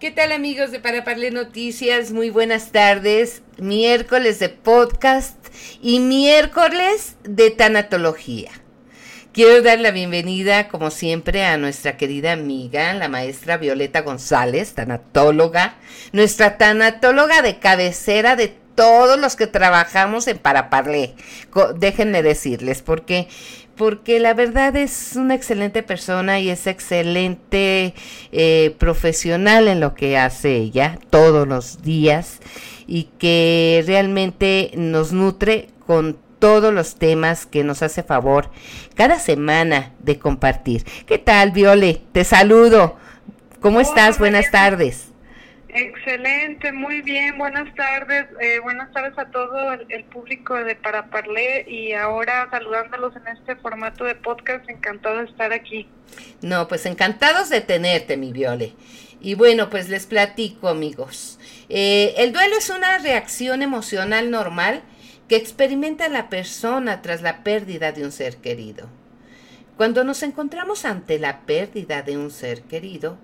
¿Qué tal amigos de Para Parle Noticias? Muy buenas tardes. Miércoles de podcast y miércoles de tanatología. Quiero dar la bienvenida, como siempre, a nuestra querida amiga, la maestra Violeta González, tanatóloga, nuestra tanatóloga de cabecera de todos los que trabajamos en Paraparlé. Déjenme decirles, porque porque la verdad es una excelente persona y es excelente eh, profesional en lo que hace ella todos los días y que realmente nos nutre con todos los temas que nos hace favor cada semana de compartir. ¿Qué tal, Viole? Te saludo. ¿Cómo estás? Buenas tardes. Excelente, muy bien, buenas tardes, eh, buenas tardes a todo el, público de Paraparlé y ahora saludándolos en este formato de podcast, encantado de estar aquí. No, pues encantados de tenerte, mi Viole. Y bueno, pues les platico, amigos. Eh, el duelo es una reacción emocional normal que experimenta la persona tras la pérdida de un ser querido. Cuando nos encontramos ante la pérdida de un ser querido,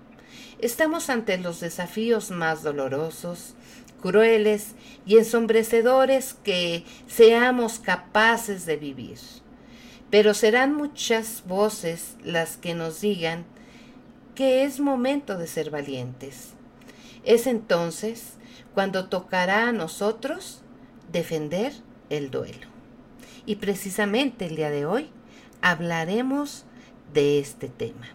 estamos ante los desafíos más dolorosos, crueles y ensombrecedores que seamos capaces de vivir. Pero serán muchas voces las que nos digan que es momento de ser valientes. Es entonces cuando tocará a nosotros defender el duelo. Y precisamente el día de hoy hablaremos de este tema.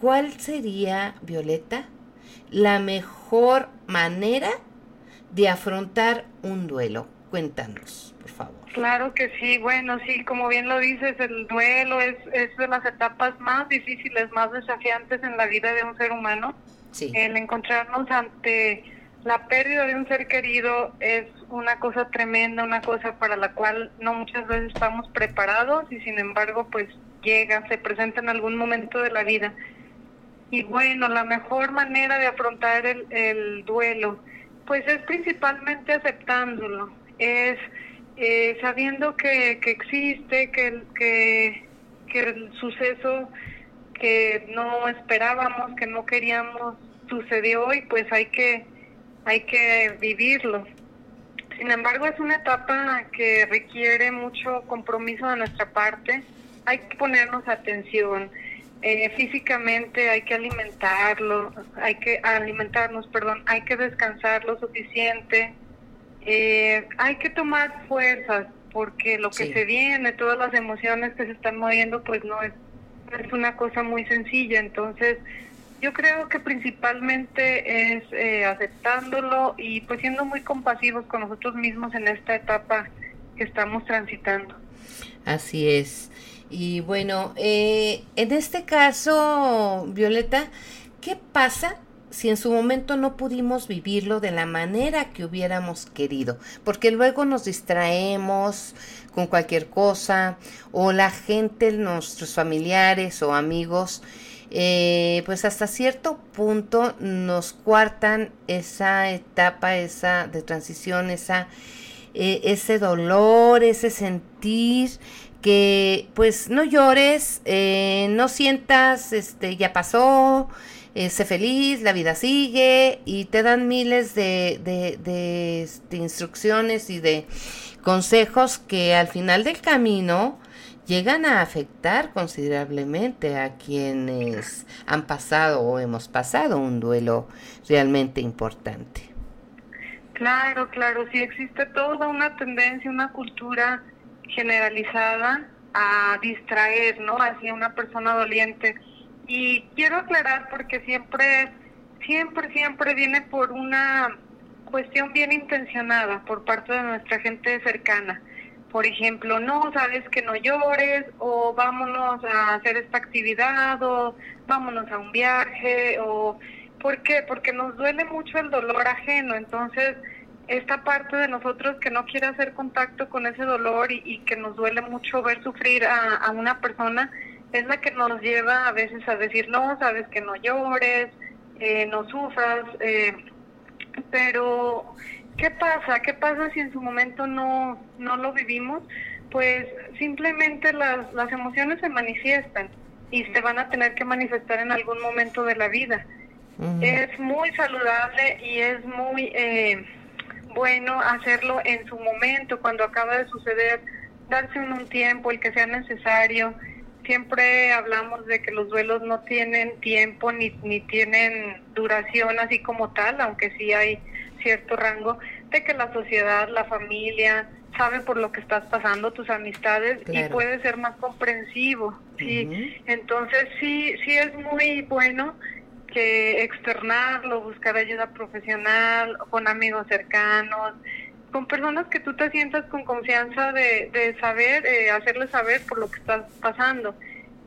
¿Cuál sería, Violeta, la mejor manera de afrontar un duelo? Cuéntanos, por favor. Claro que sí, bueno, sí, como bien lo dices, el duelo es, es de las etapas más difíciles, más desafiantes en la vida de un ser humano. Sí. El encontrarnos ante la pérdida de un ser querido es una cosa tremenda, una cosa para la cual no muchas veces estamos preparados y sin embargo pues llega, se presenta en algún momento de la vida. Y bueno, la mejor manera de afrontar el, duelo, pues es principalmente aceptándolo, es eh, sabiendo que, que existe, que, que, que el suceso que no esperábamos, que no queríamos, sucedió y pues hay que, hay que vivirlo. Sin embargo, es una etapa que requiere mucho compromiso de nuestra parte, hay que ponernos atención eh, físicamente hay que alimentarlo, hay que alimentarnos, perdón, hay que descansar lo suficiente, eh, hay que tomar fuerzas porque lo que se viene, todas las emociones que se están moviendo, pues no es, es una cosa muy sencilla. Entonces, yo creo que principalmente es eh, aceptándolo y pues siendo muy compasivos con nosotros mismos en esta etapa que estamos transitando. Así es. Y bueno, eh, en este caso, Violeta, ¿qué pasa si en su momento no pudimos vivirlo de la manera que hubiéramos querido? Porque luego nos distraemos con cualquier cosa o la gente, nuestros familiares o amigos, eh, pues hasta cierto punto nos cuartan esa etapa, esa de transición, esa, eh, ese dolor, ese sentir que pues no llores, eh, no sientas, este, ya pasó, eh, sé feliz, la vida sigue y te dan miles de, de, este, instrucciones y de consejos que al final del camino llegan a afectar considerablemente a quienes han pasado o hemos pasado un duelo realmente importante. Claro, claro, sí existe toda una tendencia, una cultura generalizada a distraer, ¿no? Hacia una persona doliente. Y quiero aclarar porque siempre, siempre, siempre viene por una cuestión bien intencionada por parte de nuestra gente cercana. Por ejemplo, no, sabes que no llores, o vámonos a hacer esta actividad, o vámonos a un viaje, o ¿Por qué? Porque nos duele mucho el dolor ajeno, entonces esta parte de nosotros que no quiere hacer contacto con ese dolor y, que nos duele mucho ver sufrir a, una persona, es la que nos lleva a veces a decir, no, sabes que no llores, eh, no sufras, eh, pero ¿qué pasa? ¿Qué pasa si en su momento no, no lo vivimos? Pues simplemente las, las emociones se manifiestan y se van a tener que manifestar en algún momento de la vida. Es muy saludable y es muy eh, bueno hacerlo en su momento, cuando acaba de suceder, darse un, un tiempo, el que sea necesario. Siempre hablamos de que los duelos no tienen tiempo ni, ni tienen duración así como tal, aunque sí hay cierto rango, de que la sociedad, la familia, sabe por lo que estás pasando, tus amistades, y puede ser más comprensivo, ¿sí? Entonces sí, sí es muy bueno que externarlo, buscar ayuda profesional, con amigos cercanos, con personas que tú te sientas con confianza de, de saber, eh, hacerles saber por lo que estás pasando.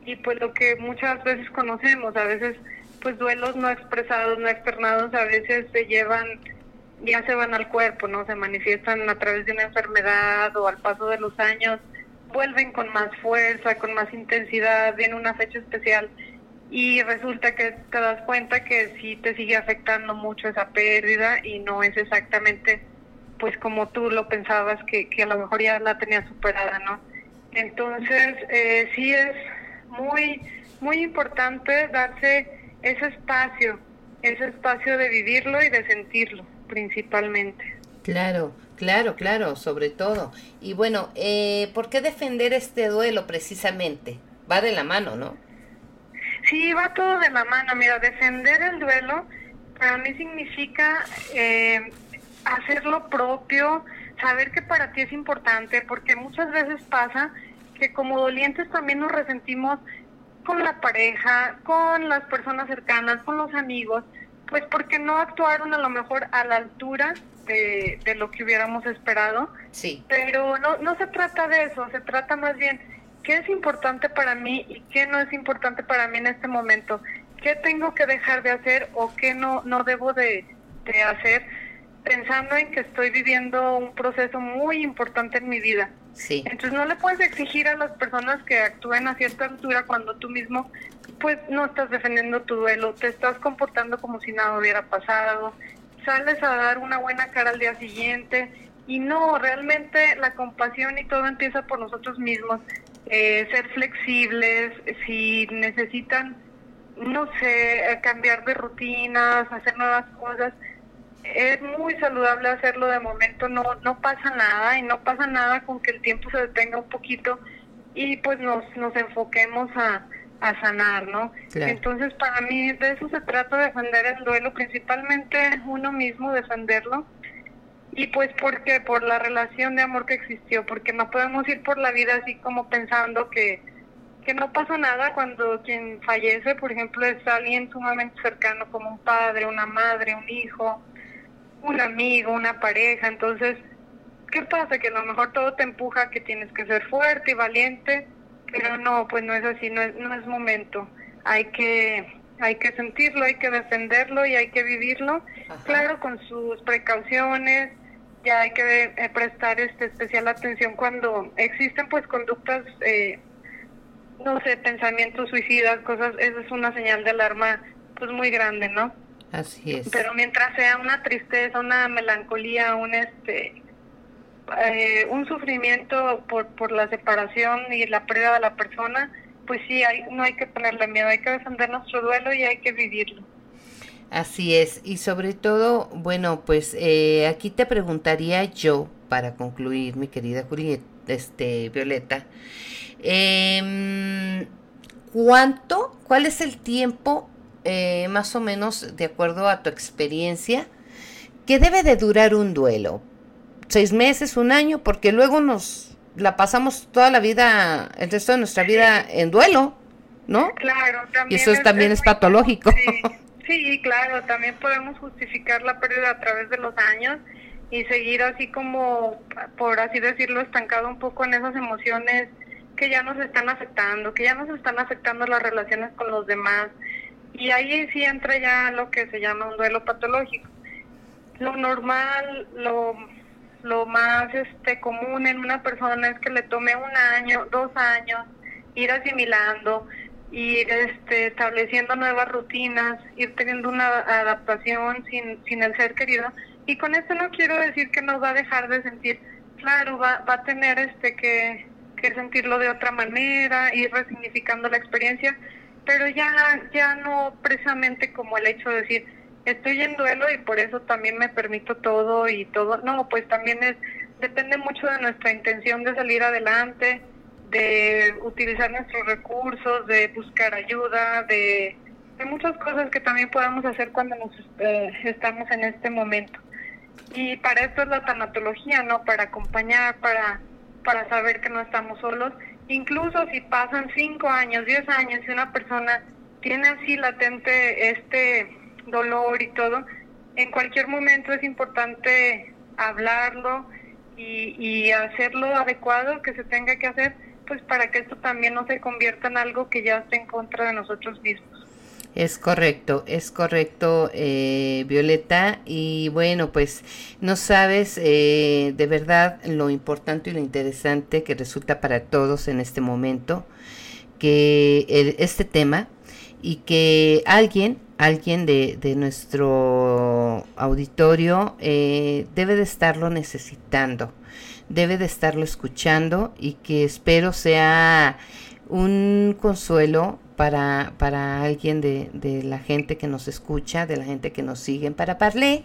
Y pues lo que muchas veces conocemos, a veces pues duelos no expresados, no externados, a veces se llevan, ya se van al cuerpo, ¿no? Se manifiestan a través de una enfermedad o al paso de los años, vuelven con más fuerza, con más intensidad, viene una fecha especial y resulta que te das cuenta que sí te sigue afectando mucho esa pérdida y no es exactamente pues como tú lo pensabas que, que a lo mejor ya la tenías superada, ¿no? Entonces eh, sí es muy, muy importante darse ese espacio, ese espacio de vivirlo y de sentirlo principalmente. Claro, claro, claro, sobre todo. Y bueno, eh, ¿por qué defender este duelo precisamente? Va de la mano, ¿no? Sí, va todo de la mano. Mira, defender el duelo para mí significa eh, hacer lo propio, saber que para ti es importante, porque muchas veces pasa que como dolientes también nos resentimos con la pareja, con las personas cercanas, con los amigos, pues porque no actuaron a lo mejor a la altura de, de lo que hubiéramos esperado. Sí. Pero no, no se trata de eso, se trata más bien qué es importante para mí y qué no es importante para mí en este momento, qué tengo que dejar de hacer o qué no, no debo de, hacer, pensando en que estoy viviendo un proceso muy importante en mi vida. Sí. Entonces no le puedes exigir a las personas que actúen a cierta altura cuando tú mismo pues no estás defendiendo tu duelo, te estás comportando como si nada hubiera pasado, sales a dar una buena cara al día siguiente y no, realmente la compasión y todo empieza por nosotros mismos. Eh, ser flexibles, si necesitan, no sé, cambiar de rutinas, hacer nuevas cosas, es muy saludable hacerlo de momento, no, no pasa nada y no pasa nada con que el tiempo se detenga un poquito y pues nos, nos enfoquemos a, a sanar, ¿no? Entonces para mí de eso se trata, defender el duelo, principalmente uno mismo, defenderlo y pues porque por la relación de amor que existió, porque no podemos ir por la vida así como pensando que, que no pasa nada cuando quien fallece, por ejemplo, es alguien sumamente cercano como un padre, una madre, un hijo, un amigo, una pareja. Entonces, ¿qué pasa? Que a lo mejor todo te empuja que tienes que ser fuerte y valiente, pero no, pues no es así, no es, no es momento. Hay que hay que sentirlo, hay que defenderlo y hay que vivirlo, claro, con sus precauciones, ya hay que eh, prestar este especial atención cuando existen pues conductas eh, no sé pensamientos suicidas cosas eso es una señal de alarma pues muy grande no así es. Pero mientras sea una tristeza una melancolía un este eh, un sufrimiento por por la separación y la pérdida de la persona pues sí hay no hay que ponerle miedo hay que defender nuestro duelo y hay que vivirlo Así es, y sobre todo, bueno, pues eh, aquí te preguntaría yo, para concluir, mi querida Julieta, este, Violeta, eh, ¿cuánto, cuál es el tiempo, eh, más o menos, de acuerdo a tu experiencia, que debe de durar un duelo? ¿Seis meses, un año? Porque luego nos la pasamos toda la vida, el resto de nuestra vida en duelo, ¿no? Claro, también. Y eso también es, patológico. Sí, claro, también podemos justificar la pérdida a través de los años y seguir así como, por así decirlo, estancado un poco en esas emociones que ya nos están afectando, que ya nos están afectando las relaciones con los demás. Y ahí sí entra ya lo que se llama un duelo patológico. Lo normal, lo, lo más este común en una persona es que le tome un año, dos años, ir asimilando, ir este, estableciendo nuevas rutinas, ir teniendo una adaptación sin, sin el ser querido. Y con esto no quiero decir que nos va a dejar de sentir, claro, va, va a tener este que, que sentirlo de otra manera, ir resignificando la experiencia, pero ya, ya no precisamente como el hecho de decir, estoy en duelo y por eso también me permito todo y todo. No, pues también es, depende mucho de nuestra intención de salir adelante, de utilizar nuestros recursos, de buscar ayuda, de, de muchas cosas que también podemos hacer cuando nos eh, estamos en este momento. Y para esto es la tanatología, ¿no? Para acompañar, para, para saber que no estamos solos incluso si pasan cinco años, diez años y una persona tiene así latente este dolor y todo, en cualquier momento es importante hablarlo y, y hacerlo adecuado que se tenga que hacer, pues para que esto también no se convierta en algo que ya esté en contra de nosotros mismos. Es correcto, es correcto, eh, Violeta. Y bueno, pues no sabes eh, de verdad lo importante y lo interesante que resulta para todos en este momento que este tema y que alguien, alguien de, de nuestro auditorio eh, debe de estarlo necesitando, debe de estarlo escuchando y que espero sea un consuelo para, para alguien de, de, la gente que nos escucha, de la gente que nos sigue para Parlé.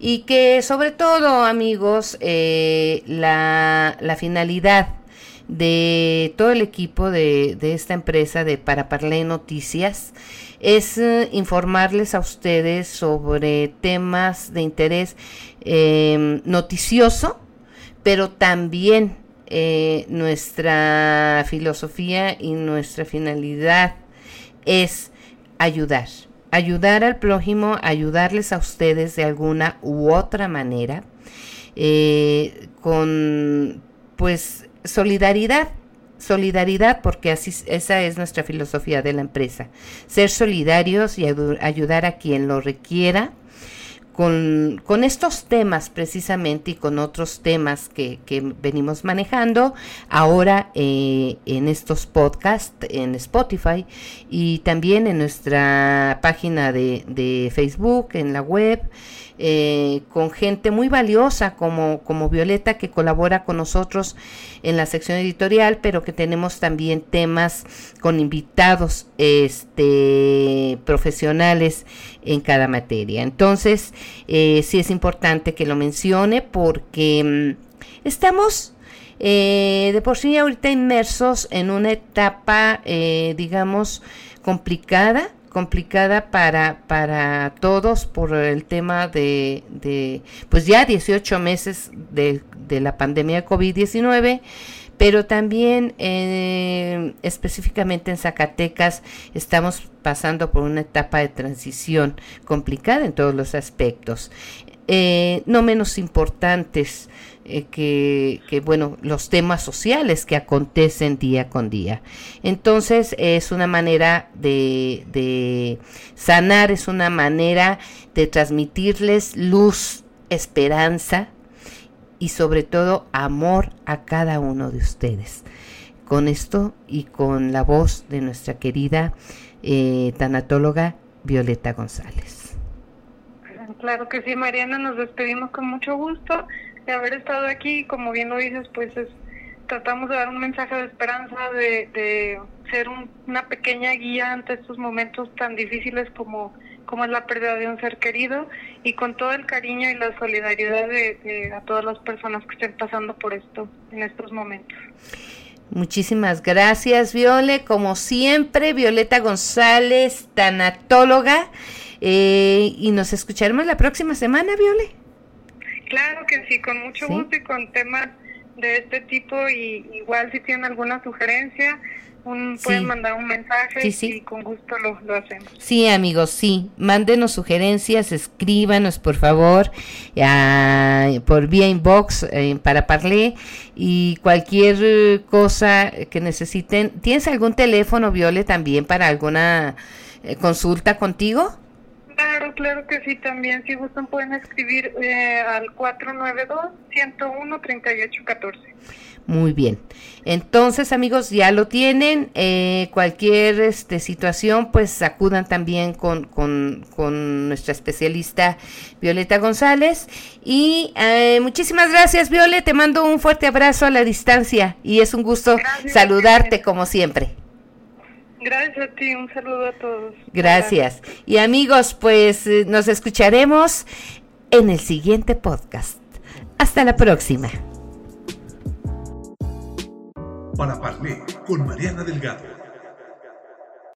Y que sobre todo, amigos, eh, la, la, finalidad de todo el equipo de, de esta empresa de Para Parlé Noticias es eh, informarles a ustedes sobre temas de interés eh, noticioso, pero también eh, nuestra filosofía y nuestra finalidad es ayudar, ayudar al prójimo, ayudarles a ustedes de alguna u otra manera, eh, con pues solidaridad, solidaridad porque así esa es nuestra filosofía de la empresa, ser solidarios y ayudar a quien lo requiera con, estos temas precisamente y con otros temas que, venimos manejando ahora eh, en estos podcasts en Spotify y también en nuestra página de, de Facebook, en la web. Eh, con gente muy valiosa como, como Violeta que colabora con nosotros en la sección editorial, pero que tenemos también temas con invitados este, profesionales en cada materia. Entonces, eh, sí es importante que lo mencione porque mm, estamos eh, de por sí ahorita inmersos en una etapa, digamos, complicada complicada para, para todos por el tema de, de pues ya 18 meses de, de la pandemia de COVID-19, pero también eh, específicamente en Zacatecas estamos pasando por una etapa de transición complicada en todos los aspectos. Eh, no menos importantes eh, que, bueno, los temas sociales que acontecen día con día. Entonces es una manera de, de sanar, es una manera de transmitirles luz, esperanza y sobre todo amor a cada uno de ustedes. Con esto y con la voz de nuestra querida eh, tanatóloga Violeta González. Claro que sí, Mariana, nos despedimos con mucho gusto de haber estado aquí, como bien lo dices, pues es, tratamos de dar un mensaje de esperanza, de, de ser una pequeña guía ante estos momentos tan difíciles como, como es la pérdida de un ser querido y con todo el cariño y la solidaridad de, a todas las personas que estén pasando por esto en estos momentos. Muchísimas gracias, Viole. Como siempre, Violeta González, tanatóloga. Eh, y nos escucharemos la próxima semana, Viole. Claro que sí, con mucho gusto y con temas de este tipo y igual si tienen alguna sugerencia, un, pueden mandar un mensaje y con gusto lo, lo, hacemos. Sí, amigos, sí, mándenos sugerencias, escríbanos por favor por vía inbox eh, para Parlé y cualquier cosa que necesiten. ¿Tienes algún teléfono, Viole, también para alguna eh, consulta contigo? Claro, claro que sí, también. Si gustan pueden escribir eh, al 492-101-3814. Muy bien. Entonces, amigos, ya lo tienen. Eh, cualquier este, situación, pues acudan también con, con, nuestra especialista Violeta González. Y eh, muchísimas gracias, Violeta. Te mando un fuerte abrazo a la distancia y es un gusto saludarte como siempre. Gracias a ti, un saludo a todos. Gracias. Y amigos, pues eh, nos escucharemos en el siguiente podcast. Hasta la próxima para Parlé con Mariana Delgado.